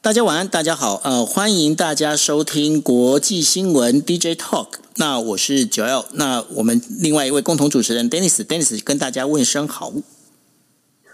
大家晚安，大家好，呃，欢迎大家收听国际新闻 DJ Talk。那我是九 L，那我们另外一位共同主持人 Dennis，Dennis 跟大家问声好。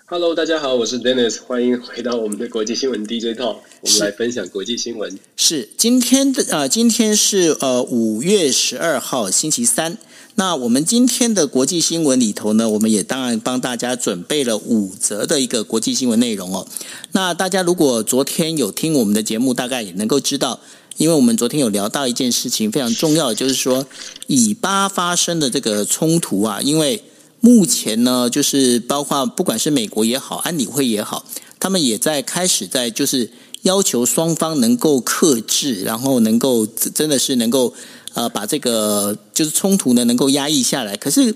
Hello，大家好，我是 Dennis，欢迎回到我们的国际新闻 DJ Talk，我们来分享国际新闻。是今天的呃，今天是呃五月十二号星期三。那我们今天的国际新闻里头呢，我们也当然帮大家准备了五则的一个国际新闻内容哦。那大家如果昨天有听我们的节目，大概也能够知道，因为我们昨天有聊到一件事情非常重要，就是说以巴发生的这个冲突啊，因为目前呢，就是包括不管是美国也好，安理会也好，他们也在开始在就是要求双方能够克制，然后能够真的是能够。呃，把这个就是冲突呢，能够压抑下来。可是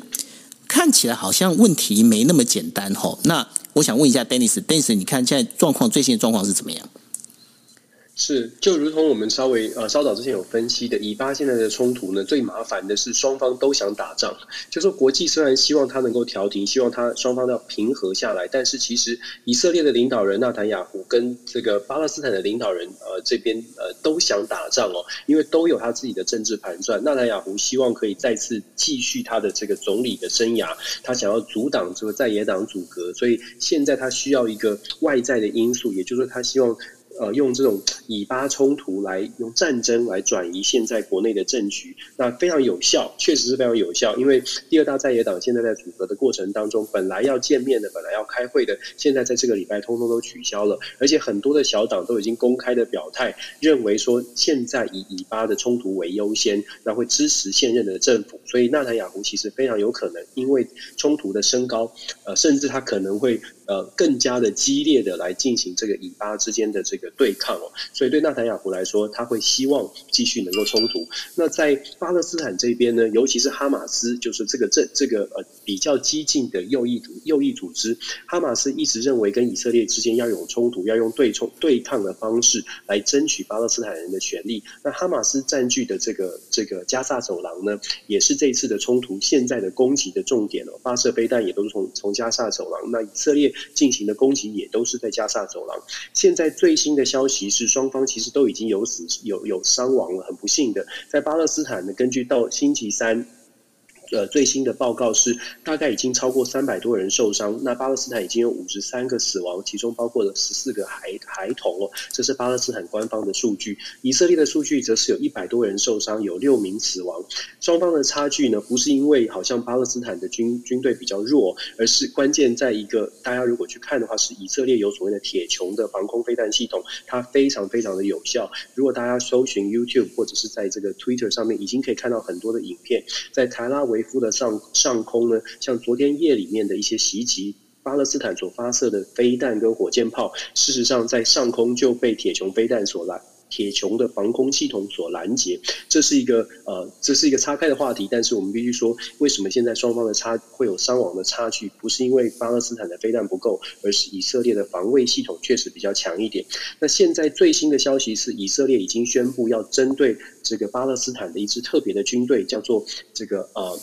看起来好像问题没那么简单哦。那我想问一下，Dennis，Dennis，你看现在状况最新的状况是怎么样？是，就如同我们稍微呃稍早之前有分析的，以巴现在的冲突呢，最麻烦的是双方都想打仗。就说国际虽然希望他能够调停，希望他双方要平和下来，但是其实以色列的领导人纳坦雅胡跟这个巴勒斯坦的领导人呃这边呃都想打仗哦，因为都有他自己的政治盘算。纳坦雅胡希望可以再次继续他的这个总理的生涯，他想要阻挡这个在野党阻隔，所以现在他需要一个外在的因素，也就是说他希望。呃，用这种以巴冲突来用战争来转移现在国内的政局，那非常有效，确实是非常有效。因为第二大在野党现在在组阁的过程当中，本来要见面的，本来要开会的，现在在这个礼拜通通都取消了，而且很多的小党都已经公开的表态，认为说现在以以巴的冲突为优先，那会支持现任的政府。所以纳坦雅胡其实非常有可能因为冲突的升高，呃，甚至他可能会。呃，更加的激烈的来进行这个以巴之间的这个对抗哦，所以对纳坦雅胡来说，他会希望继续能够冲突。那在巴勒斯坦这边呢，尤其是哈马斯，就是这个这这个呃比较激进的右翼组右翼组织，哈马斯一直认为跟以色列之间要有冲突，要用对冲对抗的方式来争取巴勒斯坦人的权利。那哈马斯占据的这个这个加萨走廊呢，也是这次的冲突现在的攻击的重点哦，发射飞弹也都是从从加萨走廊。那以色列。进行的攻击也都是在加萨走廊。现在最新的消息是，双方其实都已经有死有有伤亡了。很不幸的，在巴勒斯坦呢，根据到星期三。呃，最新的报告是，大概已经超过三百多人受伤。那巴勒斯坦已经有五十三个死亡，其中包括了十四个孩孩童哦。这是巴勒斯坦官方的数据。以色列的数据则是有一百多人受伤，有六名死亡。双方的差距呢，不是因为好像巴勒斯坦的军军队比较弱，而是关键在一个，大家如果去看的话，是以色列有所谓的铁穹的防空飞弹系统，它非常非常的有效。如果大家搜寻 YouTube 或者是在这个 Twitter 上面，已经可以看到很多的影片，在台拉维。维夫的上上空呢，像昨天夜里面的一些袭击，巴勒斯坦所发射的飞弹跟火箭炮，事实上在上空就被铁穹飞弹所拦。铁穹的防空系统所拦截，这是一个呃，这是一个岔开的话题。但是我们必须说，为什么现在双方的差会有伤亡的差距？不是因为巴勒斯坦的飞弹不够，而是以色列的防卫系统确实比较强一点。那现在最新的消息是，以色列已经宣布要针对这个巴勒斯坦的一支特别的军队，叫做这个呃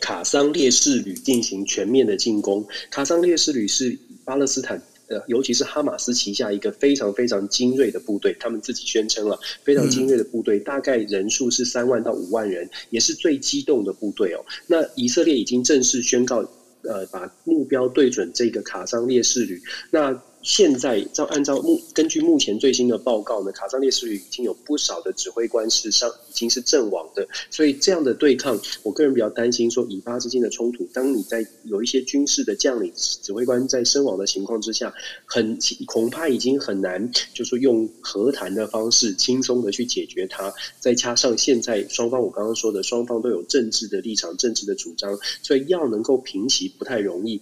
卡桑烈士旅进行全面的进攻。卡桑烈士旅是巴勒斯坦。呃，尤其是哈马斯旗下一个非常非常精锐的部队，他们自己宣称了非常精锐的部队，大概人数是三万到五万人，也是最激动的部队哦。那以色列已经正式宣告，呃，把目标对准这个卡桑烈士旅。那现在照按照目根据目前最新的报告呢，卡桑烈士旅已经有不少的指挥官是上已经是阵亡的，所以这样的对抗，我个人比较担心说以巴之间的冲突，当你在有一些军事的将领、指挥官在身亡的情况之下，很恐怕已经很难，就是用和谈的方式轻松的去解决它。再加上现在双方我刚刚说的双方都有政治的立场、政治的主张，所以要能够平息不太容易。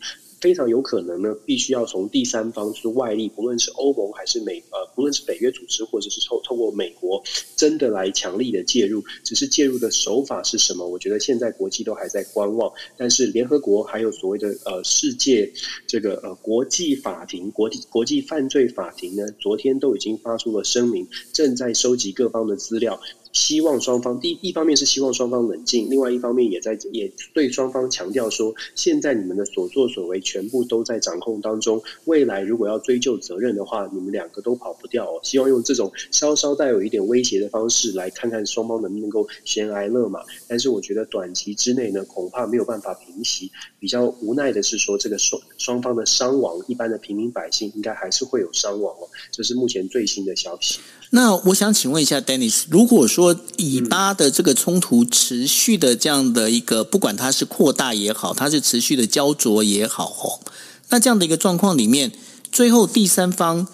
非常有可能呢，必须要从第三方，就是外力，不论是欧盟还是美呃不论是北约组织或者是透透过美国，真的来强力的介入，只是介入的手法是什么？我觉得现在国际都还在观望。但是联合国还有所谓的呃世界这个呃国际法庭、国际国际犯罪法庭呢，昨天都已经发出了声明，正在收集各方的资料。希望双方第一一方面是希望双方冷静，另外一方面也在也对双方强调说，现在你们的所作所为全部都在掌控当中，未来如果要追究责任的话，你们两个都跑不掉哦。希望用这种稍稍带有一点威胁的方式来看看双方能不能够悬崖勒马。但是我觉得短期之内呢，恐怕没有办法平息。比较无奈的是说，这个双双方的伤亡，一般的平民百姓应该还是会有伤亡哦。这是目前最新的消息。那我想请问一下，Dennis，如果说以巴的这个冲突持续的这样的一个，不管它是扩大也好，它是持续的焦灼也好，哦，那这样的一个状况里面，最后第三方，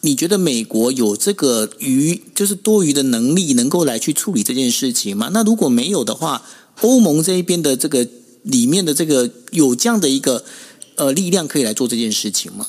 你觉得美国有这个余，就是多余的能力，能够来去处理这件事情吗？那如果没有的话，欧盟这一边的这个里面的这个有这样的一个呃力量可以来做这件事情吗？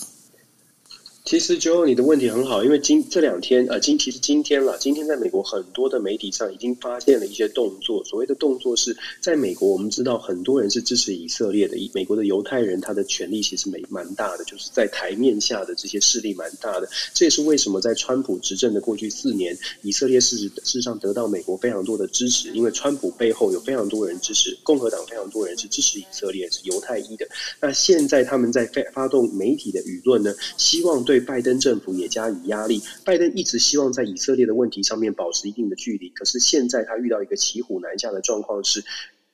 其实，Joe，你的问题很好，因为今这两天，呃，今其实今天了，今天在美国很多的媒体上已经发现了一些动作。所谓的动作是在美国，我们知道很多人是支持以色列的，美国的犹太人他的权力其实蛮蛮大的，就是在台面下的这些势力蛮大的。这也是为什么在川普执政的过去四年，以色列事实事实上得到美国非常多的支持，因为川普背后有非常多人支持，共和党非常多人是支持以色列，是犹太裔的。那现在他们在发发动媒体的舆论呢，希望对。对拜登政府也加以压力。拜登一直希望在以色列的问题上面保持一定的距离，可是现在他遇到一个骑虎难下的状况是，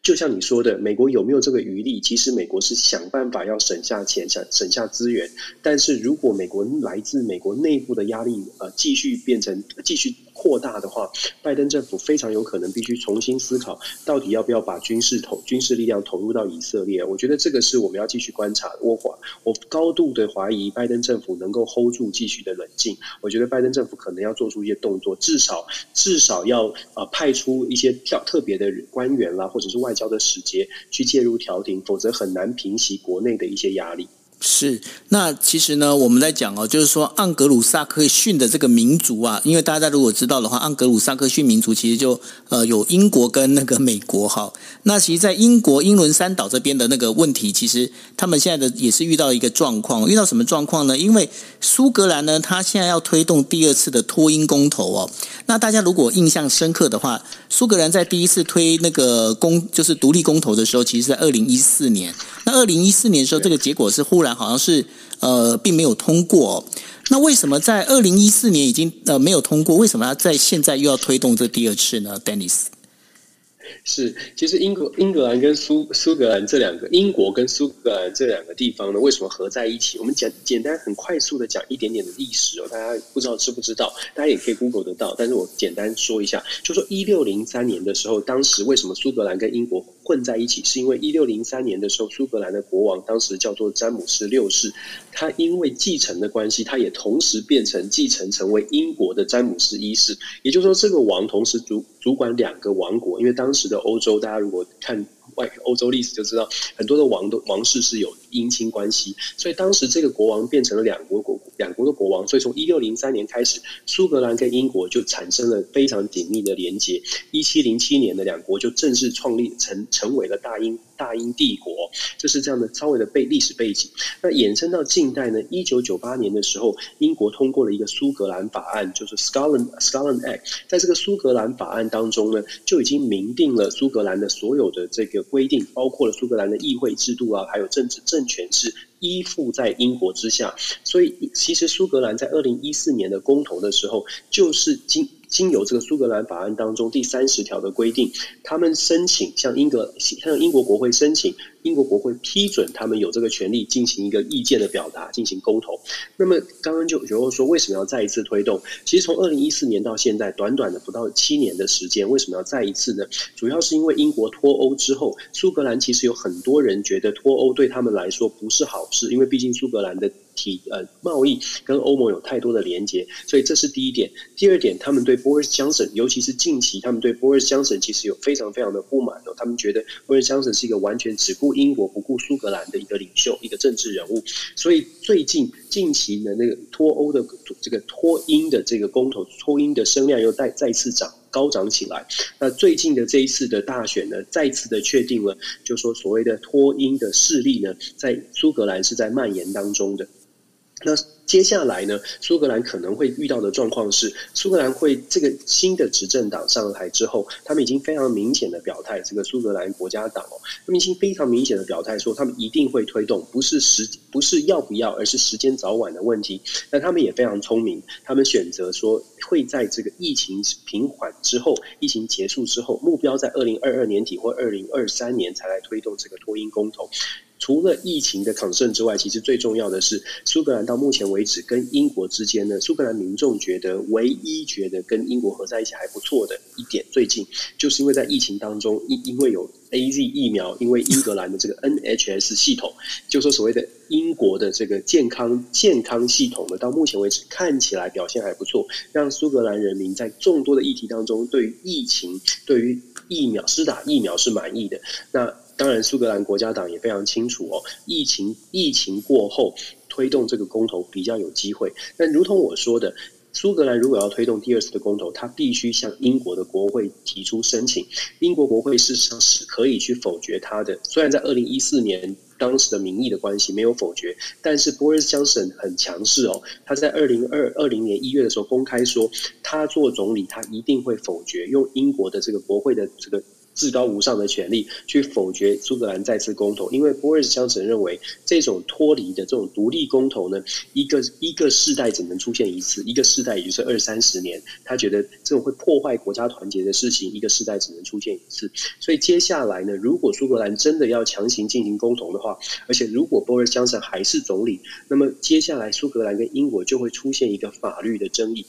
就像你说的，美国有没有这个余力？其实美国是想办法要省下钱，想省下资源。但是如果美国来自美国内部的压力，呃，继续变成继续。扩大的话，拜登政府非常有可能必须重新思考，到底要不要把军事投军事力量投入到以色列。我觉得这个是我们要继续观察的。我怀我高度的怀疑拜登政府能够 hold 住，继续的冷静。我觉得拜登政府可能要做出一些动作，至少至少要啊、呃、派出一些特特别的官员啦，或者是外交的使节去介入调停，否则很难平息国内的一些压力。是，那其实呢，我们在讲哦，就是说盎格鲁撒克逊的这个民族啊，因为大家如果知道的话，盎格鲁撒克逊民族其实就呃有英国跟那个美国哈。那其实，在英国英伦三岛这边的那个问题，其实他们现在的也是遇到一个状况，遇到什么状况呢？因为苏格兰呢，他现在要推动第二次的脱英公投哦。那大家如果印象深刻的话，苏格兰在第一次推那个公就是独立公投的时候，其实在二零一四年。那二零一四年的时候，这个结果是忽然好像是呃并没有通过。那为什么在二零一四年已经呃没有通过？为什么要在现在又要推动这第二次呢？Dennis？是，其实英国、英格兰跟苏苏格兰这两个，英国跟苏格兰这两个地方呢，为什么合在一起？我们简简单很快速的讲一点点的历史哦，大家不知道知不知道？大家也可以 Google 得到，但是我简单说一下，就说一六零三年的时候，当时为什么苏格兰跟英国混在一起？是因为一六零三年的时候，苏格兰的国王当时叫做詹姆斯六世，他因为继承的关系，他也同时变成继承成为英国的詹姆斯一世，也就是说，这个王同时主主管两个王国，因为当时的欧洲，大家如果看外欧洲历史就知道，很多的王的王室是有姻亲关系，所以当时这个国王变成了两国国两国的国王，所以从一六零三年开始，苏格兰跟英国就产生了非常紧密的连结。一七零七年的两国就正式创立成成为了大英大英帝国，就是这样的稍微的背历史背景。那衍生到近代呢，一九九八年的时候，英国通过了一个苏格兰法案，就是 Scotland Scotland Act。在这个苏格兰法案当中呢，就已经明定了苏格兰的所有的这个规定，包括了苏格兰的议会制度啊，还有政治政政权是依附在英国之下。所以，其实苏格兰在二零一四年的公投的时候，就是经。经由这个苏格兰法案当中第三十条的规定，他们申请向英格向英国国会申请，英国国会批准他们有这个权利进行一个意见的表达，进行沟通。那么刚刚就有人说，为什么要再一次推动？其实从二零一四年到现在，短短的不到七年的时间，为什么要再一次呢？主要是因为英国脱欧之后，苏格兰其实有很多人觉得脱欧对他们来说不是好事，因为毕竟苏格兰的。体呃贸易跟欧盟有太多的连接，所以这是第一点。第二点，他们对 Boris Johnson，尤其是近期，他们对 Boris Johnson 其实有非常非常的不满哦。他们觉得 Boris Johnson 是一个完全只顾英国不顾苏格兰的一个领袖，一个政治人物。所以最近近期的那个脱欧的这个脱英的这个公投，脱英的声量又再再次涨高涨起来。那最近的这一次的大选呢，再次的确定了，就说所谓的脱英的势力呢，在苏格兰是在蔓延当中的。那接下来呢，苏格兰可能会遇到的状况是，苏格兰会这个新的执政党上台之后，他们已经非常明显的表态，这个苏格兰国家党哦，他们已经非常明显的表态说，他们一定会推动，不是时不是要不要，而是时间早晚的问题。那他们也非常聪明，他们选择说会在这个疫情平缓之后，疫情结束之后，目标在二零二二年底或二零二三年才来推动这个脱英公投。除了疫情的抗胜之外，其实最重要的是，苏格兰到目前为止跟英国之间呢，苏格兰民众觉得唯一觉得跟英国合在一起还不错的一点，最近就是因为在疫情当中，因因为有 AZ 疫苗，因为英格兰的这个 NHS 系统，就说所谓的英国的这个健康健康系统呢，到目前为止看起来表现还不错，让苏格兰人民在众多的议题当中，对于疫情、对于疫苗施打疫苗是满意的。那当然，苏格兰国家党也非常清楚哦，疫情疫情过后推动这个公投比较有机会。但如同我说的，苏格兰如果要推动第二次的公投，他必须向英国的国会提出申请。英国国会事实上是可以去否决他的。虽然在二零一四年当时的民意的关系没有否决，但是 Boris Johnson 很强势哦，他在二零二二零年一月的时候公开说，他做总理，他一定会否决用英国的这个国会的这个。至高无上的权力去否决苏格兰再次公投，因为波瑞斯强森认为这种脱离的这种独立公投呢，一个一个世代只能出现一次，一个世代也就是二三十年，他觉得这种会破坏国家团结的事情，一个世代只能出现一次。所以接下来呢，如果苏格兰真的要强行进行公投的话，而且如果波瑞斯强森还是总理，那么接下来苏格兰跟英国就会出现一个法律的争议。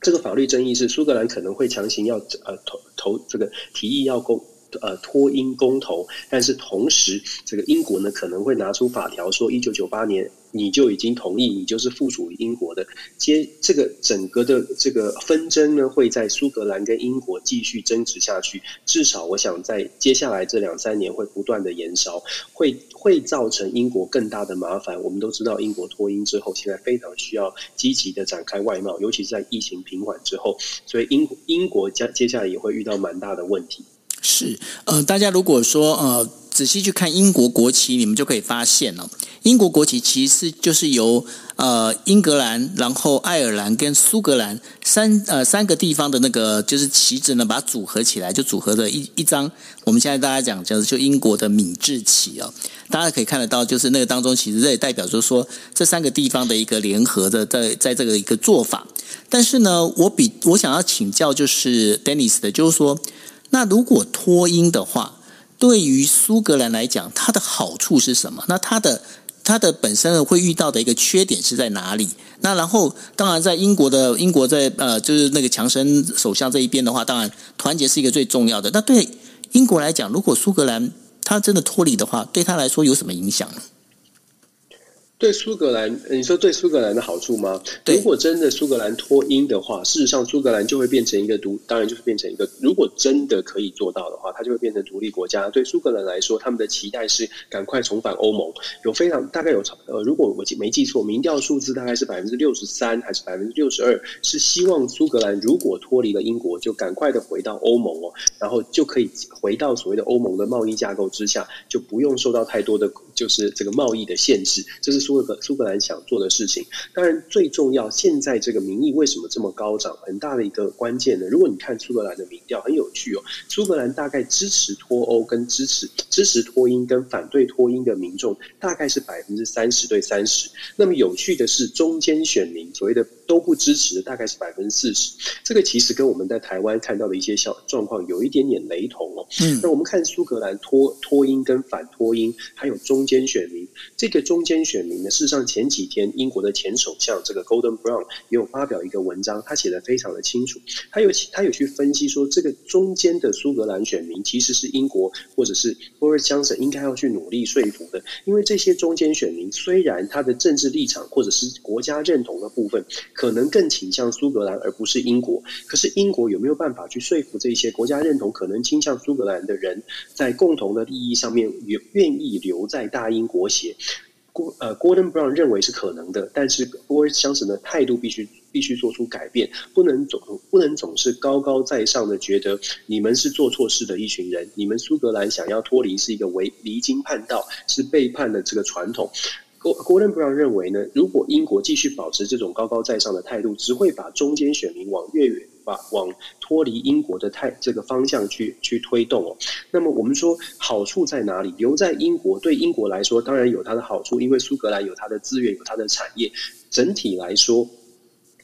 这个法律争议是苏格兰可能会强行要呃投投这个提议要公呃脱英公投，但是同时这个英国呢可能会拿出法条说一九九八年。你就已经同意，你就是附属于英国的。接这个整个的这个纷争呢，会在苏格兰跟英国继续争执下去。至少我想在接下来这两三年会不断的延烧，会会造成英国更大的麻烦。我们都知道，英国脱英之后，现在非常需要积极的展开外贸，尤其是在疫情平缓之后，所以英英国将接下来也会遇到蛮大的问题。是，呃，大家如果说呃仔细去看英国国旗，你们就可以发现了。英国国旗其实就是由呃英格兰、然后爱尔兰跟苏格兰三呃三个地方的那个就是旗帜呢，把它组合起来，就组合的一一张。我们现在大家讲就是就英国的敏制旗哦，大家可以看得到，就是那个当中其实这也代表就是说这三个地方的一个联合的在在这个一个做法。但是呢，我比我想要请教就是 Dennis 的，就是说，那如果脱英的话，对于苏格兰来讲，它的好处是什么？那它的它的本身会遇到的一个缺点是在哪里？那然后，当然在英国的英国在呃，就是那个强生首相这一边的话，当然团结是一个最重要的。那对英国来讲，如果苏格兰它真的脱离的话，对他来说有什么影响呢？对苏格兰，你说对苏格兰的好处吗？如果真的苏格兰脱英的话，事实上苏格兰就会变成一个独，当然就是变成一个。如果真的可以做到的话，它就会变成独立国家。对苏格兰来说，他们的期待是赶快重返欧盟。有非常大概有呃，如果我记没记错，民调数字大概是百分之六十三还是百分之六十二，是希望苏格兰如果脱离了英国，就赶快的回到欧盟哦，然后就可以回到所谓的欧盟的贸易架构之下，就不用受到太多的就是这个贸易的限制。这是。苏格苏格兰想做的事情，当然最重要。现在这个民意为什么这么高涨？很大的一个关键呢？如果你看苏格兰的民调，很有趣哦。苏格兰大概支持脱欧跟支持支持脱英跟反对脱英的民众，大概是百分之三十对三十。那么有趣的是，中间选民所谓的都不支持的，大概是百分之四十。这个其实跟我们在台湾看到的一些小状况有一点点雷同哦。嗯，那我们看苏格兰脱脱英跟反脱英，还有中间选民。这个中间选民呢，事实上前几天英国的前首相这个 Golden Brown 也有发表一个文章，他写得非常的清楚。他有他有去分析说，这个中间的苏格兰选民其实是英国或者是 Boris Johnson 应该要去努力说服的，因为这些中间选民虽然他的政治立场或者是国家认同的部分可能更倾向苏格兰而不是英国，可是英国有没有办法去说服这些国家认同可能倾向苏格兰的人，在共同的利益上面愿愿意留在大大英国协？郭呃，Gordon Brown 认为是可能的，但是 Boris Johnson 的态度必须必须做出改变，不能总不能总是高高在上的觉得你们是做错事的一群人，你们苏格兰想要脱离是一个违离经叛道，是背叛了这个传统。Gordon Brown 认为呢，如果英国继续保持这种高高在上的态度，只会把中间选民往越远。把往脱离英国的态这个方向去去推动哦。那么我们说好处在哪里？留在英国对英国来说当然有它的好处，因为苏格兰有它的资源，有它的产业。整体来说。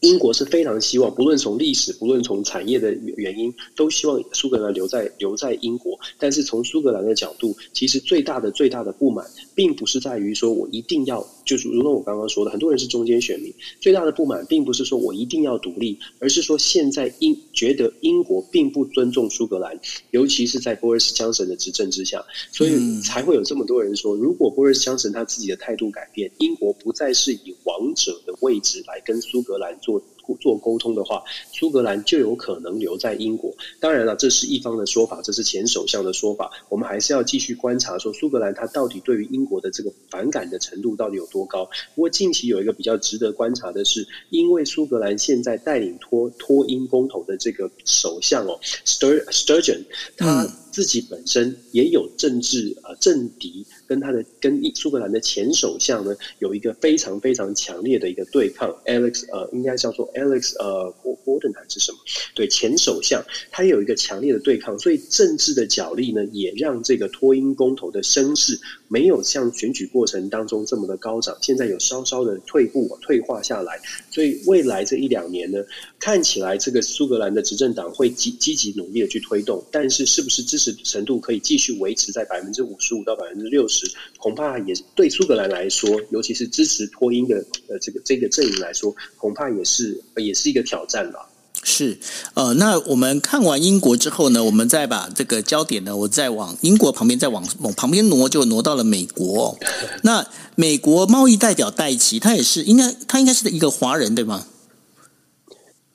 英国是非常希望，不论从历史，不论从产业的原因，都希望苏格兰留在留在英国。但是从苏格兰的角度，其实最大的最大的不满，并不是在于说我一定要，就是如同我刚刚说的，很多人是中间选民，最大的不满，并不是说我一定要独立，而是说现在英觉得英国并不尊重苏格兰，尤其是在 Boris Johnson 的执政之下，所以才会有这么多人说，如果 Boris Johnson 他自己的态度改变，英国不再是以王者的位置来跟苏格兰做。做沟通的话，苏格兰就有可能留在英国。当然了，这是一方的说法，这是前首相的说法。我们还是要继续观察，说苏格兰他到底对于英国的这个反感的程度到底有多高。不过近期有一个比较值得观察的是，因为苏格兰现在带领脱脱英公投的这个首相哦，Stur Sturgeon，他自己本身也有政治呃政敌。跟他的跟苏格兰的前首相呢，有一个非常非常强烈的一个对抗，Alex 呃，应该叫做 Alex 呃，Gordon 还是什么？对，前首相他有一个强烈的对抗，所以政治的角力呢，也让这个脱英公投的声势没有像选举过程当中这么的高涨，现在有稍稍的退步退化下来，所以未来这一两年呢，看起来这个苏格兰的执政党会积积极努力的去推动，但是是不是支持程度可以继续维持在百分之五十五到百分之六十？恐怕也对苏格兰来说，尤其是支持脱英的呃这个这个阵营来说，恐怕也是也是一个挑战吧。是，呃，那我们看完英国之后呢，我们再把这个焦点呢，我再往英国旁边再往往旁边挪，就挪到了美国。那美国贸易代表戴奇，他也是应该他应该是一个华人对吗？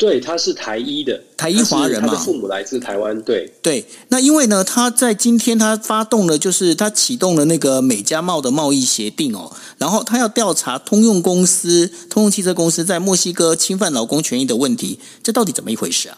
对，他是台一的，台一华人嘛，他的父母来自台湾。对对，那因为呢，他在今天他发动了，就是他启动了那个美加贸的贸易协定哦，然后他要调查通用公司、通用汽车公司在墨西哥侵犯劳工权益的问题，这到底怎么一回事啊？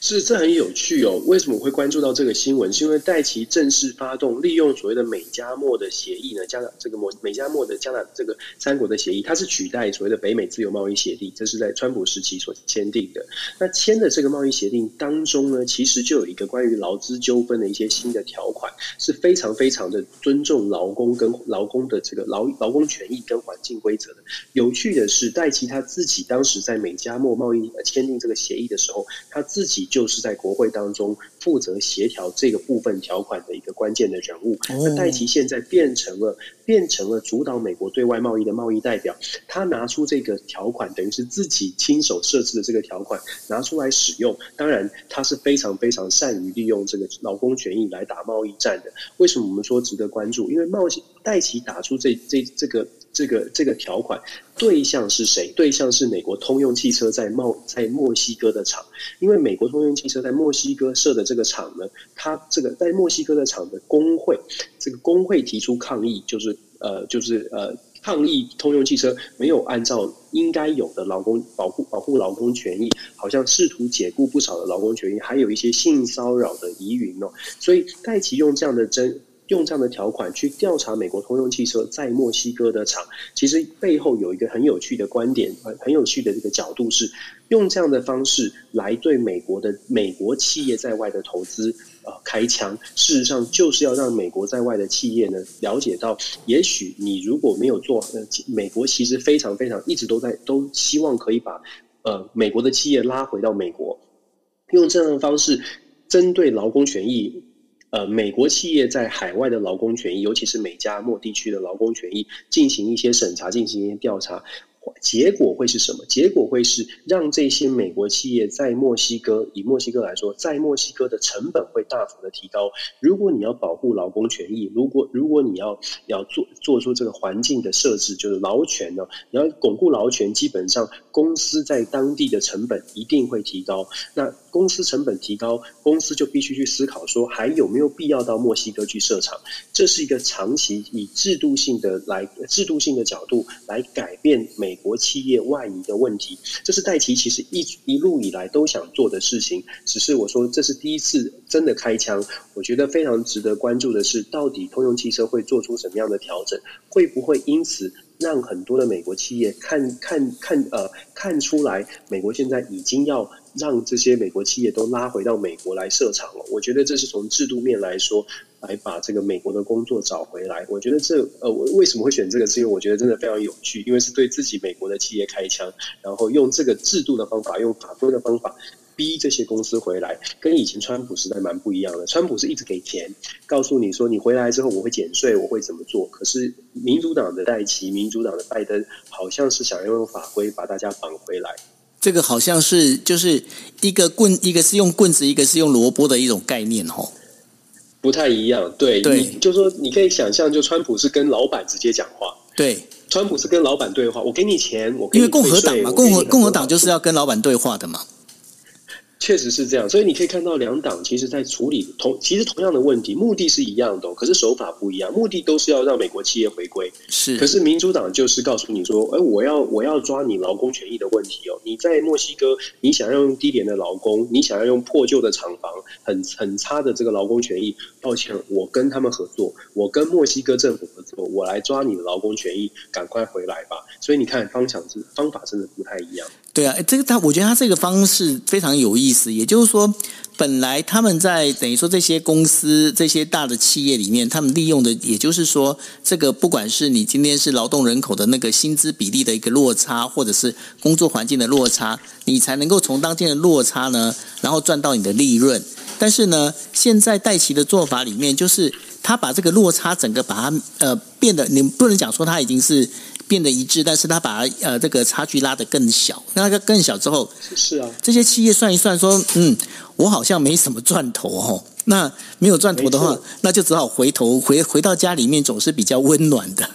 是，这很有趣哦。为什么会关注到这个新闻？是因为戴奇正式发动利用所谓的美加墨的协议呢，加拿这个美美加墨的加拿这个三国的协议，它是取代所谓的北美自由贸易协定，这是在川普时期所签订的。那签的这个贸易协定当中呢，其实就有一个关于劳资纠纷的一些新的条款，是非常非常的尊重劳工跟劳工的这个劳劳工权益跟环境规则的。有趣的是，戴奇他自己当时在美加墨贸易签订这个协议的时候，他自己。就是在国会当中负责协调这个部分条款的一个关键的人物。那戴奇现在变成了变成了主导美国对外贸易的贸易代表，他拿出这个条款，等于是自己亲手设置的这个条款拿出来使用。当然，他是非常非常善于利用这个劳工权益来打贸易战的。为什么我们说值得关注？因为贸易戴奇打出这这这个。这个这个条款对象是谁？对象是美国通用汽车在贸在墨西哥的厂，因为美国通用汽车在墨西哥设的这个厂呢，它这个在墨西哥的厂的工会，这个工会提出抗议，就是呃就是呃抗议通用汽车没有按照应该有的劳工保护保护劳工权益，好像试图解雇不少的劳工权益，还有一些性骚扰的疑云哦，所以戴琪用这样的真。用这样的条款去调查美国通用汽车在墨西哥的厂，其实背后有一个很有趣的观点，很很有趣的这个角度是，用这样的方式来对美国的美国企业在外的投资呃开枪。事实上，就是要让美国在外的企业呢了解到，也许你如果没有做，呃，美国其实非常非常一直都在都希望可以把呃美国的企业拉回到美国，用这样的方式针对劳工权益。呃美国企业在海外的劳工权益，尤其是美加墨地区的劳工权益进行一些审查，进行一些调查。结果会是什么？结果会是让这些美国企业在墨西哥，以墨西哥来说，在墨西哥的成本会大幅的提高。如果你要保护劳工权益，如果如果你要要做做出这个环境的设置，就是劳权呢，你要巩固劳权，基本上公司在当地的成本一定会提高。那公司成本提高，公司就必须去思考说，还有没有必要到墨西哥去设厂？这是一个长期以制度性的来制度性的角度来改变美国企业外移的问题。这是戴琪其实一一路以来都想做的事情，只是我说这是第一次真的开枪。我觉得非常值得关注的是，到底通用汽车会做出什么样的调整？会不会因此？让很多的美国企业看看看呃看出来，美国现在已经要让这些美国企业都拉回到美国来设厂了。我觉得这是从制度面来说，来把这个美国的工作找回来。我觉得这呃，我为什么会选这个？是因为我觉得真的非常有趣，因为是对自己美国的企业开枪，然后用这个制度的方法，用法规的方法。逼这些公司回来，跟以前川普时代蛮不一样的。川普是一直给钱，告诉你说你回来之后我会减税，我会怎么做。可是民主党的戴奇，民主党的拜登，好像是想要用法规把大家绑回来。这个好像是就是一个棍，一个是用棍子，一个是用萝卜的一种概念哦，不太一样。对，对，你就说你可以想象，就川普是跟老板直接讲话。对，川普是跟老板对话，我给你钱，我因为共和党嘛，共和共和党就是要跟老板对话的嘛。确实是这样，所以你可以看到两党其实在处理同其实同样的问题，目的是一样的，可是手法不一样。目的都是要让美国企业回归，是。可是民主党就是告诉你说，哎，我要我要抓你劳工权益的问题哦。你在墨西哥，你想要用低廉的劳工，你想要用破旧的厂房，很 很差的这个劳工权益。抱歉，我跟他们合作，我跟墨西哥政府合作，我来抓你的劳工权益，赶快回来吧。所以你看，方向是方法真的不太一样。对啊，这个他我觉得他这个方式非常有意思。也就是说，本来他们在等于说这些公司、这些大的企业里面，他们利用的，也就是说，这个不管是你今天是劳动人口的那个薪资比例的一个落差，或者是工作环境的落差，你才能够从当天的落差呢，然后赚到你的利润。但是呢，现在戴琪的做法里面，就是他把这个落差整个把它呃变得，你不能讲说他已经是。变得一致，但是他把呃这个差距拉得更小，那个更小之后，是啊，这些企业算一算说，嗯，我好像没什么赚头哦，那没有赚头的话，那就只好回头回回到家里面，总是比较温暖的。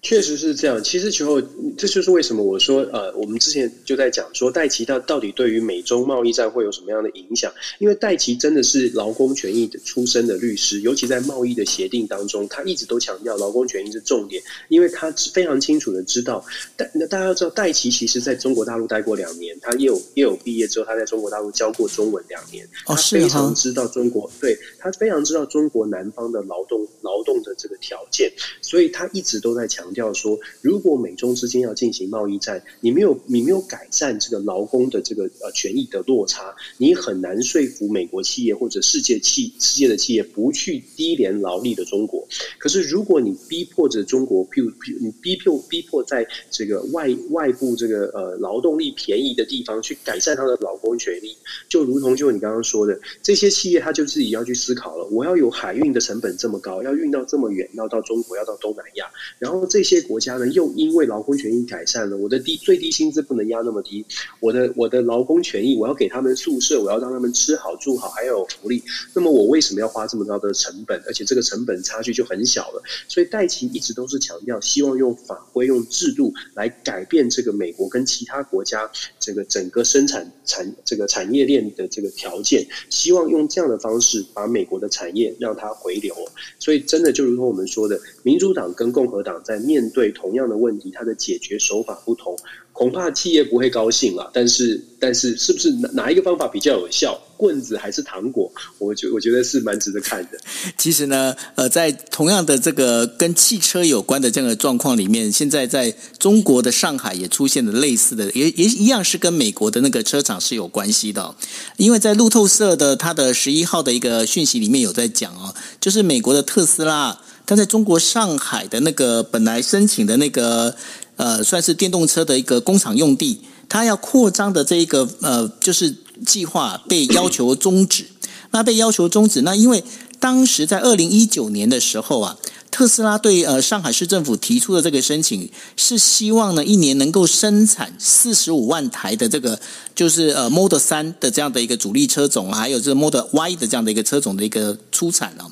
确实是这样。其实，球后这就是为什么我说，呃，我们之前就在讲说，戴奇他到底对于美中贸易战会有什么样的影响？因为戴奇真的是劳工权益的出身的律师，尤其在贸易的协定当中，他一直都强调劳工权益是重点，因为他非常清楚的知道，但那大家要知道，戴琪其实在中国大陆待过两年，他也有也有毕业之后，他在中国大陆教过中文两年，他非常知道中国，对，他非常知道中国南方的劳动劳动的这个条件，所以他一直都在强。强调说，如果美中之间要进行贸易战，你没有你没有改善这个劳工的这个呃权益的落差，你很难说服美国企业或者世界企世界的企业不去低廉劳力的中国。可是如果你逼迫着中国，譬如你逼迫逼迫在这个外外部这个呃劳动力便宜的地方去改善他的劳工权益，就如同就你刚刚说的，这些企业他就自己要去思考了，我要有海运的成本这么高，要运到这么远，要到中国，要到东南亚，然后这。这些国家呢，又因为劳工权益改善了，我的低最低薪资不能压那么低，我的我的劳工权益，我要给他们宿舍，我要让他们吃好住好，还要有福利。那么我为什么要花这么高的成本？而且这个成本差距就很小了。所以戴琪一直都是强调，希望用法规、用制度来改变这个美国跟其他国家这个整个生产产这个产业链的这个条件，希望用这样的方式把美国的产业让它回流。所以真的就如同我们说的，民主党跟共和党在。面对同样的问题，它的解决手法不同，恐怕企业不会高兴了。但是，但是，是不是哪哪一个方法比较有效？棍子还是糖果？我觉我觉得是蛮值得看的。其实呢，呃，在同样的这个跟汽车有关的这样的状况里面，现在在中国的上海也出现了类似的，也也一样是跟美国的那个车厂是有关系的。因为在路透社的它的十一号的一个讯息里面有在讲哦，就是美国的特斯拉。他在中国上海的那个本来申请的那个呃，算是电动车的一个工厂用地，它要扩张的这一个呃，就是计划被要求终止。那被要求终止。那因为当时在二零一九年的时候啊，特斯拉对呃上海市政府提出的这个申请是希望呢一年能够生产四十五万台的这个就是呃 Model 三的这样的一个主力车种，还有这 Model Y 的这样的一个车种的一个出产啊。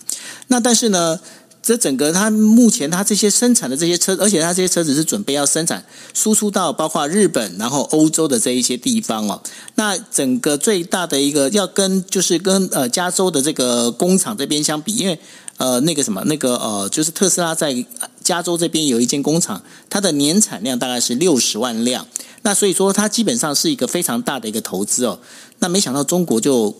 那但是呢，这整个它目前它这些生产的这些车，而且它这些车子是准备要生产输出到包括日本，然后欧洲的这一些地方哦。那整个最大的一个要跟就是跟呃加州的这个工厂这边相比，因为呃那个什么那个呃就是特斯拉在加州这边有一间工厂，它的年产量大概是六十万辆。那所以说它基本上是一个非常大的一个投资哦。那没想到中国就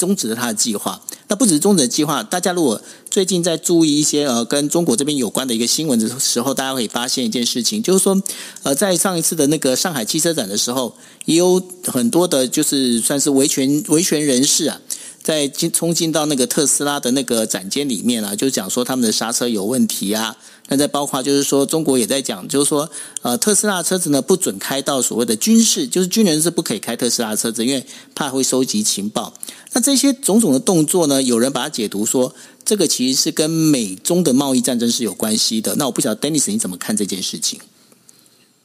终止了他的计划。那不只是终止的计划，大家如果最近在注意一些呃跟中国这边有关的一个新闻的时候，大家可以发现一件事情，就是说呃在上一次的那个上海汽车展的时候，也有很多的就是算是维权维权人士啊，在进冲进到那个特斯拉的那个展间里面啊，就讲说他们的刹车有问题啊。那再包括就是说，中国也在讲，就是说，呃，特斯拉车子呢不准开到所谓的军事，就是军人是不可以开特斯拉车子，因为怕会收集情报。那这些种种的动作呢，有人把它解读说，这个其实是跟美中的贸易战争是有关系的。那我不晓得，Dennis 你怎么看这件事情？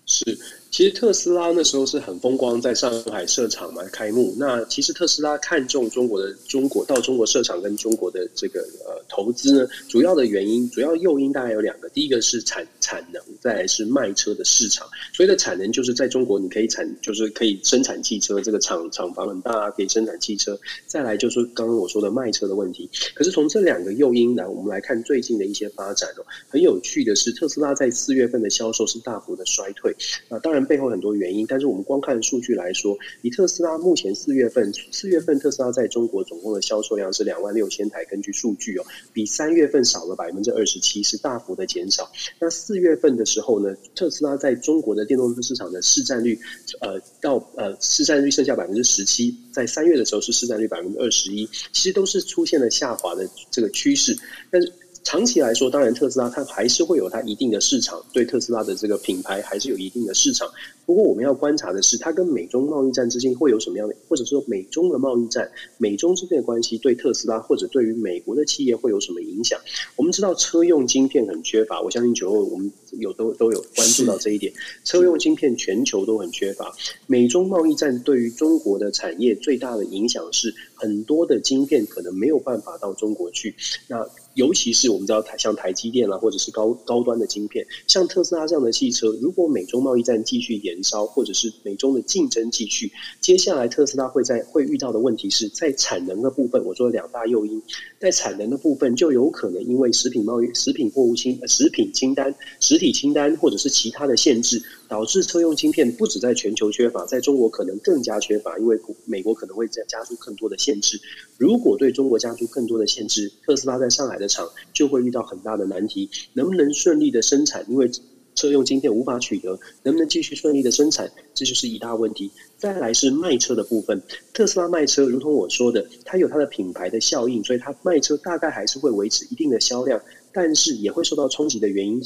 是。其实特斯拉那时候是很风光，在上海设厂嘛开幕。那其实特斯拉看中中国的中国到中国设厂跟中国的这个呃投资呢，主要的原因主要诱因大概有两个，第一个是产产能，再来是卖车的市场。所谓的产能就是在中国你可以产就是可以生产汽车，这个厂厂房很大，可以生产汽车。再来就是刚刚我说的卖车的问题。可是从这两个诱因来，我们来看最近的一些发展哦，很有趣的是，特斯拉在四月份的销售是大幅的衰退。那当然。背后很多原因，但是我们光看数据来说，以特斯拉目前四月份，四月份特斯拉在中国总共的销售量是两万六千台，根据数据哦，比三月份少了百分之二十七，是大幅的减少。那四月份的时候呢，特斯拉在中国的电动车市场的市占率，呃，到呃市占率剩下百分之十七，在三月的时候是市占率百分之二十一，其实都是出现了下滑的这个趋势，但是。长期来说，当然特斯拉它还是会有它一定的市场，对特斯拉的这个品牌还是有一定的市场。不过我们要观察的是，它跟美中贸易战之间会有什么样的，或者说美中的贸易战、美中之间的关系对特斯拉或者对于美国的企业会有什么影响？我们知道车用晶片很缺乏，我相信九欧我们有都都有关注到这一点，车用晶片全球都很缺乏。美中贸易战对于中国的产业最大的影响是，很多的晶片可能没有办法到中国去。那尤其是我们知道台像台积电啦，或者是高高端的晶片，像特斯拉这样的汽车，如果美中贸易战继续延烧，或者是美中的竞争继续，接下来特斯拉会在会遇到的问题是在产能的部分，我说了两大诱因，在产能的部分就有可能因为食品贸易、食品货物清、食品清单、实体清单或者是其他的限制，导致车用芯片不止在全球缺乏，在中国可能更加缺乏，因为美国可能会再加出更多的限制。如果对中国加出更多的限制，特斯拉在上海的厂就会遇到很大的难题，能不能顺利的生产？因为车用晶片无法取得，能不能继续顺利的生产？这就是一大问题。再来是卖车的部分，特斯拉卖车，如同我说的，它有它的品牌的效应，所以它卖车大概还是会维持一定的销量，但是也会受到冲击的原因。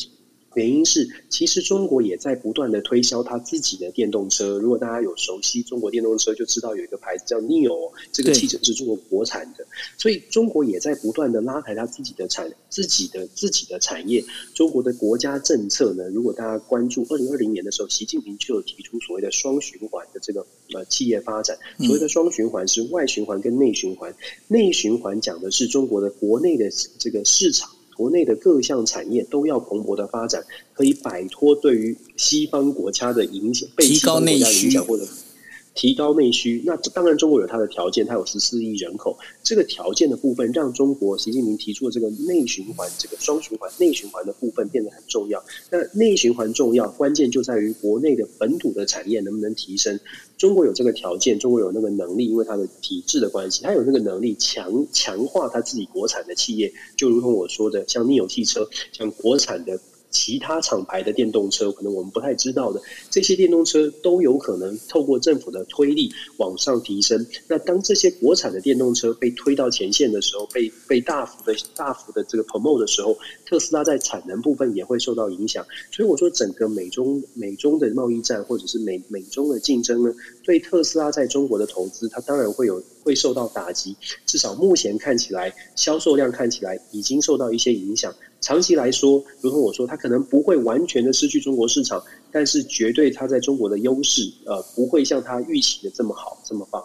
原因是，其实中国也在不断的推销它自己的电动车。如果大家有熟悉中国电动车，就知道有一个牌子叫 Neo，这个汽车是中国国产的。所以中国也在不断的拉抬它自己的产、自己的自己的产业。中国的国家政策呢，如果大家关注二零二零年的时候，习近平就有提出所谓的双循环的这个呃企业发展。所谓的双循环是外循环跟内循环。内循环讲的是中国的国内的这个市场。国内的各项产业都要蓬勃的发展，可以摆脱对于西方国家的影响，被西方国家影响或者。提高内需，那当然中国有它的条件，它有十四亿人口，这个条件的部分让中国习近平提出的这个内循环，这个双循环内循环的部分变得很重要。那内循环重要，关键就在于国内的本土的产业能不能提升。中国有这个条件，中国有那个能力，因为它的体制的关系，它有那个能力强强化它自己国产的企业，就如同我说的，像 NIO 汽车，像国产的。其他厂牌的电动车，可能我们不太知道的这些电动车都有可能透过政府的推力往上提升。那当这些国产的电动车被推到前线的时候，被被大幅的大幅的这个 promote 的时候，特斯拉在产能部分也会受到影响。所以我说，整个美中美中的贸易战或者是美美中的竞争呢，对特斯拉在中国的投资，它当然会有会受到打击。至少目前看起来，销售量看起来已经受到一些影响。长期来说，如同我说，它可能不会完全的失去中国市场，但是绝对它在中国的优势，呃，不会像它预期的这么好，这么棒。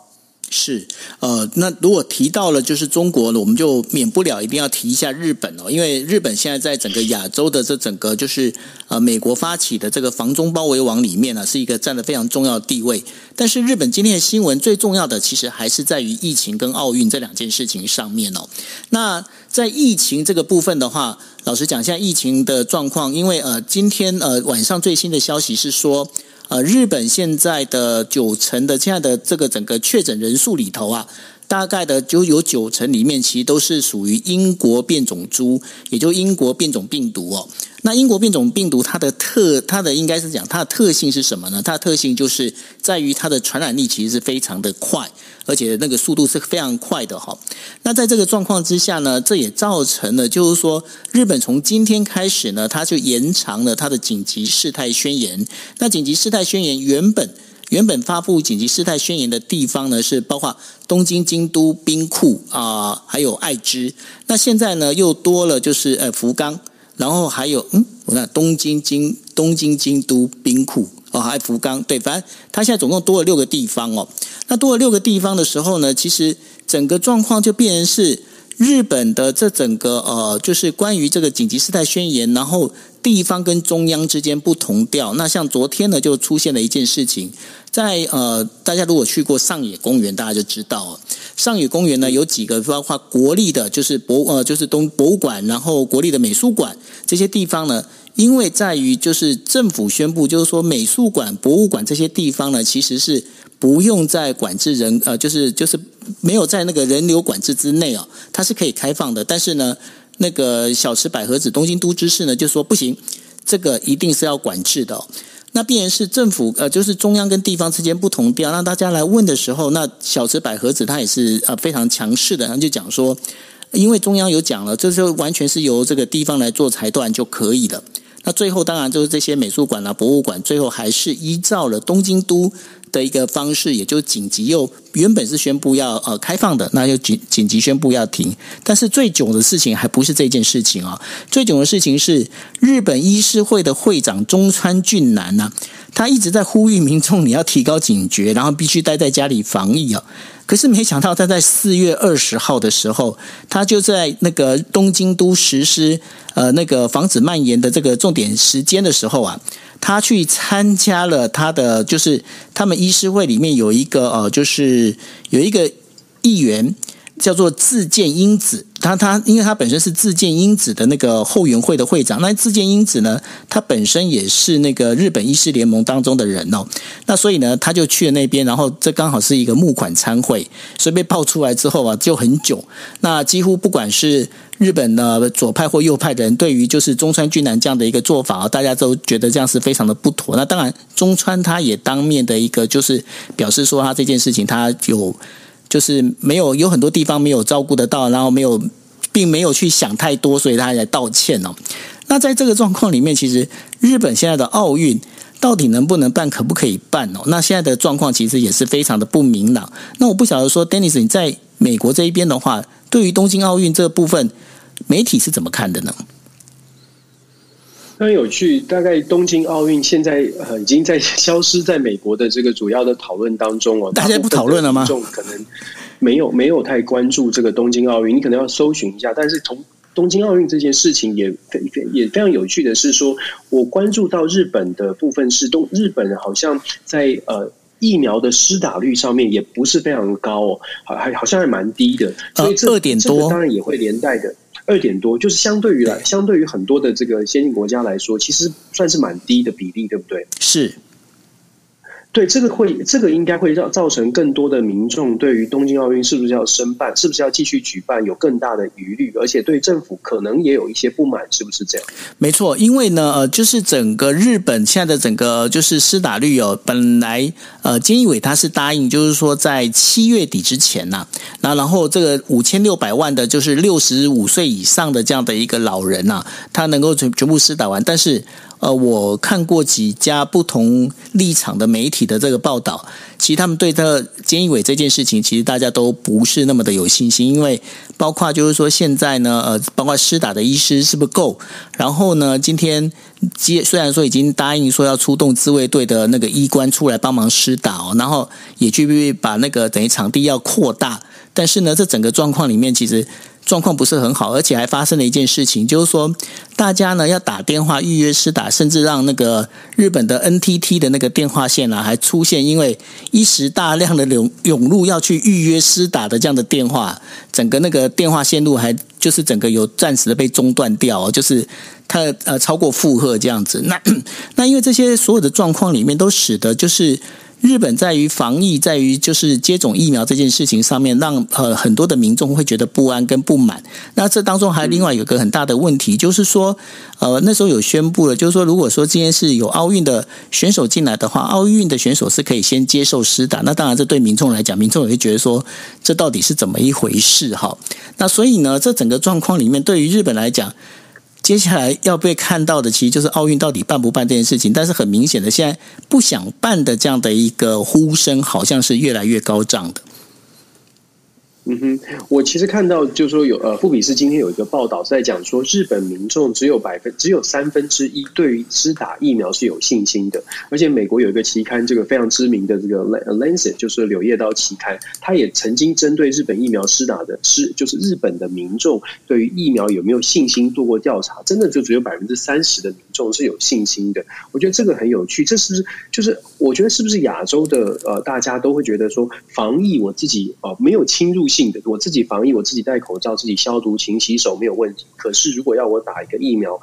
是，呃，那如果提到了就是中国呢，我们就免不了一定要提一下日本哦，因为日本现在在整个亚洲的这整个就是呃美国发起的这个防中包围网里面呢，是一个占了非常重要的地位。但是日本今天的新闻最重要的，其实还是在于疫情跟奥运这两件事情上面哦。那在疫情这个部分的话，老实讲，现在疫情的状况，因为呃今天呃晚上最新的消息是说。呃，日本现在的九成的现在的这个整个确诊人数里头啊，大概的就有九成里面其实都是属于英国变种株，也就英国变种病毒哦。那英国变种病毒它的特，它的应该是讲它的特性是什么呢？它的特性就是在于它的传染力其实是非常的快，而且那个速度是非常快的哈。那在这个状况之下呢，这也造成了就是说，日本从今天开始呢，它就延长了它的紧急事态宣言。那紧急事态宣言原本原本发布紧急事态宣言的地方呢，是包括东京、京都、兵库啊，还有爱知。那现在呢，又多了就是呃福冈。然后还有，嗯，我看东京、京、东京、京都、兵库，哦，还有福冈，对，反正它现在总共多了六个地方哦。那多了六个地方的时候呢，其实整个状况就变成是日本的这整个呃，就是关于这个紧急事态宣言，然后地方跟中央之间不同调。那像昨天呢，就出现了一件事情，在呃，大家如果去过上野公园，大家就知道。上野公园呢，有几个包括国立的，就是博呃，就是东博物馆，然后国立的美术馆这些地方呢，因为在于就是政府宣布，就是说美术馆、博物馆这些地方呢，其实是不用在管制人呃，就是就是没有在那个人流管制之内哦，它是可以开放的。但是呢，那个小池百合子东京都知事呢就说不行，这个一定是要管制的。那必然是政府呃，就是中央跟地方之间不同调。让大家来问的时候，那小池百合子他也是呃非常强势的，他就讲说，因为中央有讲了，这就完全是由这个地方来做裁断就可以了。那最后当然就是这些美术馆啊、博物馆，最后还是依照了东京都的一个方式，也就紧急又原本是宣布要呃开放的，那就紧紧急宣布要停。但是最囧的事情还不是这件事情啊，最囧的事情是日本医师会的会长中川俊男呢、啊，他一直在呼吁民众你要提高警觉，然后必须待在家里防疫啊。可是没想到他在四月二十号的时候，他就在那个东京都实施呃那个防止蔓延的这个重点时间的时候啊，他去参加了他的就是他们医师会里面有一个呃就是有一个议员叫做自建英子。他他，因为他本身是自建英子的那个后援会的会长，那自建英子呢，他本身也是那个日本医师联盟当中的人哦，那所以呢，他就去了那边，然后这刚好是一个募款参会，所以被爆出来之后啊，就很久。那几乎不管是日本的左派或右派的人，对于就是中川俊男这样的一个做法啊，大家都觉得这样是非常的不妥。那当然，中川他也当面的一个就是表示说，他这件事情他有。就是没有有很多地方没有照顾得到，然后没有，并没有去想太多，所以他来道歉哦。那在这个状况里面，其实日本现在的奥运到底能不能办，可不可以办哦？那现在的状况其实也是非常的不明朗。那我不晓得说，Dennis，你在美国这一边的话，对于东京奥运这部分，媒体是怎么看的呢？非常有趣，大概东京奥运现在呃已经在消失在美国的这个主要的讨论当中哦。大家不讨论了吗？可能没有没有太关注这个东京奥运，你可能要搜寻一下。但是从东京奥运这件事情也非也非常有趣的是说，我关注到日本的部分是东日本好像在呃疫苗的施打率上面也不是非常高哦，好还好像还蛮低的，所以这二点多当然也会连带的。二点多，就是相对于来，相对于很多的这个先进国家来说，其实算是蛮低的比例，对不对？是。对，这个会，这个应该会让造成更多的民众对于东京奥运是不是要申办，是不是要继续举办有更大的疑虑，而且对政府可能也有一些不满，是不是这样？没错，因为呢，呃，就是整个日本现在的整个就是施打率哦，本来呃，菅义伟他是答应，就是说在七月底之前呐、那然后这个五千六百万的，就是六十五岁以上的这样的一个老人呐、他能够全全部施打完，但是。呃，我看过几家不同立场的媒体的这个报道，其实他们对这个菅义伟这件事情，其实大家都不是那么的有信心，因为包括就是说现在呢，呃，包括施打的医师是不是够？然后呢，今天接虽然说已经答应说要出动自卫队的那个医官出来帮忙施打哦，然后也去把那个等于场地要扩大，但是呢，这整个状况里面其实。状况不是很好，而且还发生了一件事情，就是说大家呢要打电话预约施打，甚至让那个日本的 NTT 的那个电话线啊，还出现因为一时大量的涌涌入要去预约施打的这样的电话，整个那个电话线路还就是整个有暂时的被中断掉，就是它呃超过负荷这样子。那那因为这些所有的状况里面，都使得就是。日本在于防疫，在于就是接种疫苗这件事情上面，让呃很多的民众会觉得不安跟不满。那这当中还另外有个很大的问题，就是说，呃那时候有宣布了，就是说如果说今天是有奥运的选手进来的话，奥运的选手是可以先接受施打。那当然，这对民众来讲，民众也会觉得说，这到底是怎么一回事？哈，那所以呢，这整个状况里面，对于日本来讲。接下来要被看到的，其实就是奥运到底办不办这件事情。但是很明显的，现在不想办的这样的一个呼声，好像是越来越高涨的。嗯哼，我其实看到就是说有呃，富比士今天有一个报道在讲说，日本民众只有百分只有三分之一对于施打疫苗是有信心的，而且美国有一个期刊，这个非常知名的这个《Lancet》就是柳叶刀期刊，他也曾经针对日本疫苗施打的是就是日本的民众对于疫苗有没有信心做过调查，真的就只有百分之三十的民众是有信心的。我觉得这个很有趣，这是不是就是我觉得是不是亚洲的呃大家都会觉得说防疫我自己呃没有侵入的，我自己防疫，我自己戴口罩，自己消毒、勤洗手没有问题。可是如果要我打一个疫苗，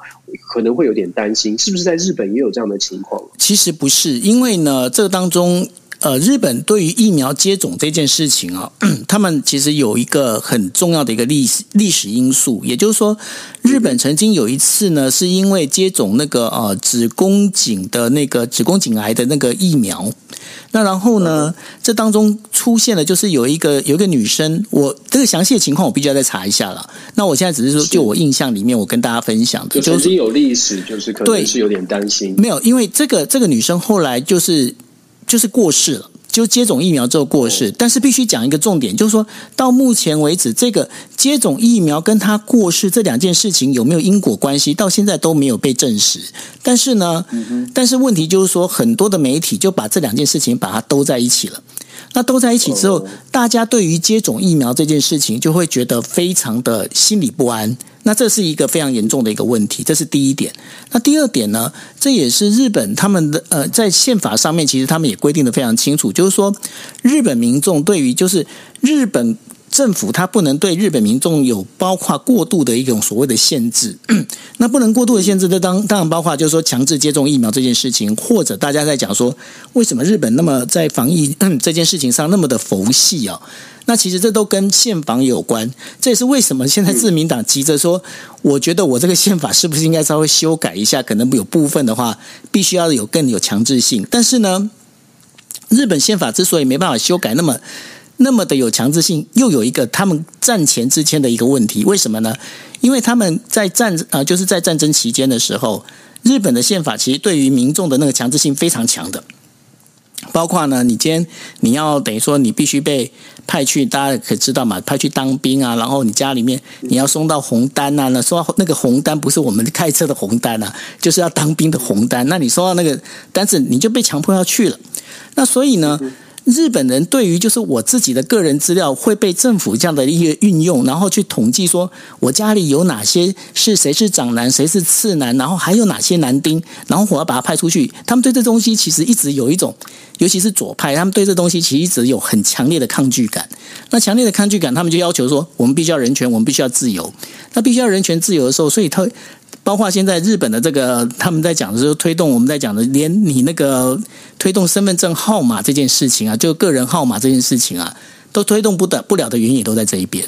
可能会有点担心，是不是在日本也有这样的情况？其实不是，因为呢，这个当中。呃，日本对于疫苗接种这件事情啊，他们其实有一个很重要的一个历史历史因素，也就是说，日本曾经有一次呢，是因为接种那个呃子宫颈的那个子宫颈癌的那个疫苗，那然后呢，这当中出现了就是有一个有一个女生，我这个详细的情况我必须要再查一下了。那我现在只是说，就我印象里面，我跟大家分享的，就曾经有历史，就是可能是有点担心，没有，因为这个这个女生后来就是。就是过世了，就接种疫苗之后过世。但是必须讲一个重点，就是说到目前为止，这个接种疫苗跟他过世这两件事情有没有因果关系，到现在都没有被证实。但是呢，但是问题就是说，很多的媒体就把这两件事情把它兜在一起了。那兜在一起之后，大家对于接种疫苗这件事情就会觉得非常的心理不安。那这是一个非常严重的一个问题，这是第一点。那第二点呢？这也是日本他们的呃，在宪法上面，其实他们也规定的非常清楚，就是说，日本民众对于就是日本政府，他不能对日本民众有包括过度的一种所谓的限制。那不能过度的限制，这当当然包括就是说强制接种疫苗这件事情，或者大家在讲说，为什么日本那么在防疫这件事情上那么的佛系啊？那其实这都跟宪法有关，这也是为什么现在自民党急着说，我觉得我这个宪法是不是应该稍微修改一下？可能有部分的话，必须要有更有强制性。但是呢，日本宪法之所以没办法修改那么那么的有强制性，又有一个他们战前之前的一个问题，为什么呢？因为他们在战啊，就是在战争期间的时候，日本的宪法其实对于民众的那个强制性非常强的。包括呢，你今天你要等于说你必须被派去，大家可以知道嘛，派去当兵啊，然后你家里面你要送到红单啊，那收到那个红单不是我们开车的红单啊，就是要当兵的红单。那你收到那个单子，你就被强迫要去了。那所以呢，日本人对于就是我自己的个人资料会被政府这样的一个运用，然后去统计说我家里有哪些是谁是长男，谁是次男，然后还有哪些男丁，然后我要把他派出去。他们对这东西其实一直有一种。尤其是左派，他们对这东西其实一直有很强烈的抗拒感。那强烈的抗拒感，他们就要求说，我们必须要人权，我们必须要自由。那必须要人权自由的时候，所以他包括现在日本的这个他们在讲的时候推动，我们在讲的连你那个推动身份证号码这件事情啊，就个人号码这件事情啊，都推动不得不了的原因也都在这一边。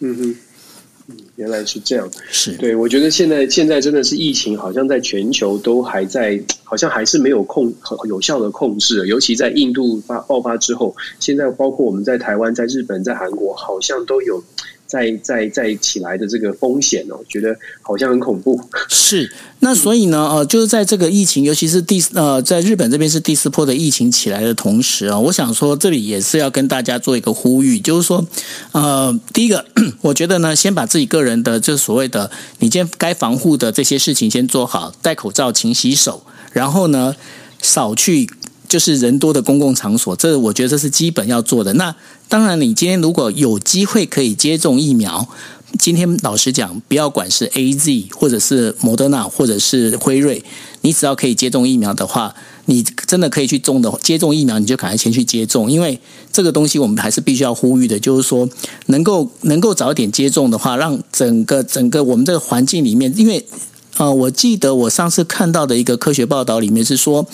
嗯哼。原来是这样，是对，我觉得现在现在真的是疫情，好像在全球都还在，好像还是没有控很有效的控制，尤其在印度发爆发之后，现在包括我们在台湾、在日本、在韩国，好像都有。在在在起来的这个风险哦，觉得好像很恐怖。是，那所以呢，呃，就是在这个疫情，尤其是第呃，在日本这边是第四波的疫情起来的同时啊，我想说这里也是要跟大家做一个呼吁，就是说，呃，第一个，我觉得呢，先把自己个人的这所谓的你今天该防护的这些事情先做好，戴口罩、勤洗手，然后呢，少去。就是人多的公共场所，这我觉得这是基本要做的。那当然，你今天如果有机会可以接种疫苗，今天老实讲，不要管是 AZ 或者是莫德纳或者是辉瑞，你只要可以接种疫苗的话，你真的可以去种的接种疫苗，你就赶快先去接种。因为这个东西我们还是必须要呼吁的，就是说能够能够早点接种的话，让整个整个我们这个环境里面，因为呃，我记得我上次看到的一个科学报道里面是说。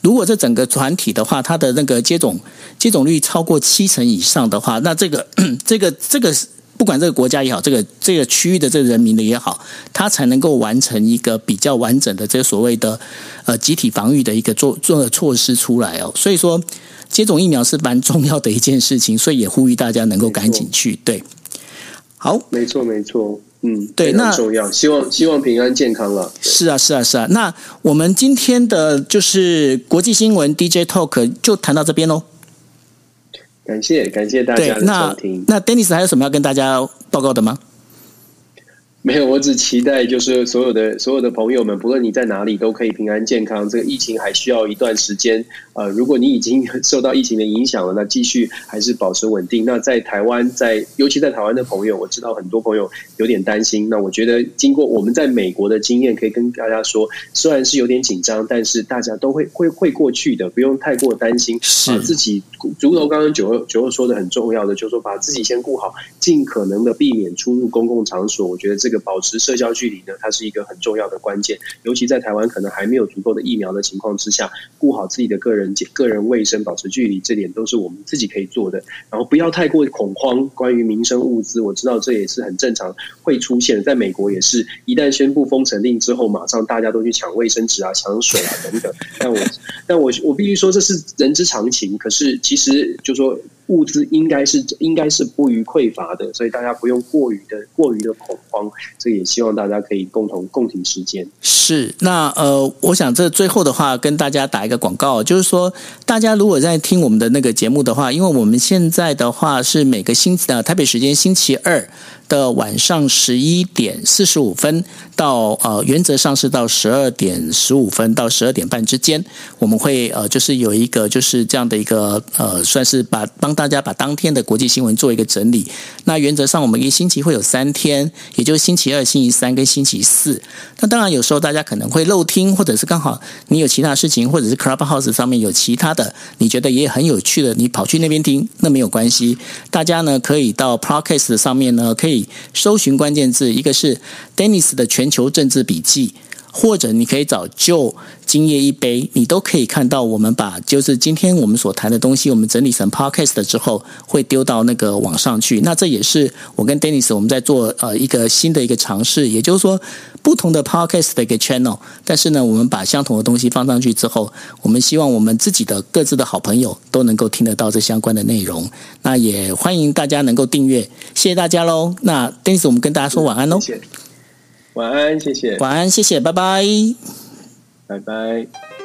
如果这整个团体的话，它的那个接种接种率超过七成以上的话，那这个 这个这个不管这个国家也好，这个这个区域的这个人民的也好，它才能够完成一个比较完整的这个所谓的呃集体防御的一个做做的措施出来哦。所以说，接种疫苗是蛮重要的一件事情，所以也呼吁大家能够赶紧去。对，好，没错，没错。嗯，对，那重要。希望希望平安健康了。是啊，是啊，是啊。那我们今天的就是国际新闻 DJ Talk 就谈到这边喽。感谢感谢大家的收听。那那 Dennis 还有什么要跟大家报告的吗？没有，我只期待就是所有的所有的朋友们，不论你在哪里，都可以平安健康。这个疫情还需要一段时间。呃，如果你已经 受到疫情的影响了，那继续还是保持稳定。那在台湾，在尤其在台湾的朋友，我知道很多朋友有点担心。那我觉得，经过我们在美国的经验，可以跟大家说，虽然是有点紧张，但是大家都会会会过去的，不用太过担心。是、呃、自己，如同刚刚九二九二说的很重要的，就是说把自己先顾好，尽可能的避免出入公共场所。我觉得这这个保持社交距离呢，它是一个很重要的关键。尤其在台湾可能还没有足够的疫苗的情况之下，顾好自己的个人。个人卫生，保持距离，这点都是我们自己可以做的。然后不要太过恐慌，关于民生物资，我知道这也是很正常会出现。在美国也是一旦宣布封城令之后，马上大家都去抢卫生纸啊、抢水啊等等。但我但我我必须说，这是人之常情。可是其实就说。物资应该是应该是不予匮乏的，所以大家不用过于的过于的恐慌。这也希望大家可以共同共体时间。是，那呃，我想这最后的话跟大家打一个广告，就是说，大家如果在听我们的那个节目的话，因为我们现在的话是每个星期的台北时间星期二。的晚上十一点四十五分到呃，原则上是到十二点十五分到十二点半之间，我们会呃，就是有一个就是这样的一个呃，算是把帮大家把当天的国际新闻做一个整理。那原则上我们一星期会有三天，也就是星期二、星期三跟星期四。那当然有时候大家可能会漏听，或者是刚好你有其他事情，或者是 Clubhouse 上面有其他的你觉得也很有趣的，你跑去那边听，那没有关系。大家呢可以到 Podcast 上面呢可以。搜寻关键字，一个是 Dennis 的全球政治笔记，或者你可以找就今夜一杯，你都可以看到我们把就是今天我们所谈的东西，我们整理成 Podcast 之后，会丢到那个网上去。那这也是我跟 Dennis 我们在做呃一个新的一个尝试，也就是说不同的 Podcast 的一个 channel，但是呢，我们把相同的东西放上去之后，我们希望我们自己的各自的好朋友都能够听得到这相关的内容。那也欢迎大家能够订阅，谢谢大家喽。那 Dennis 我们跟大家说晚安喽。晚安，谢谢。晚安，谢谢，拜拜。拜拜。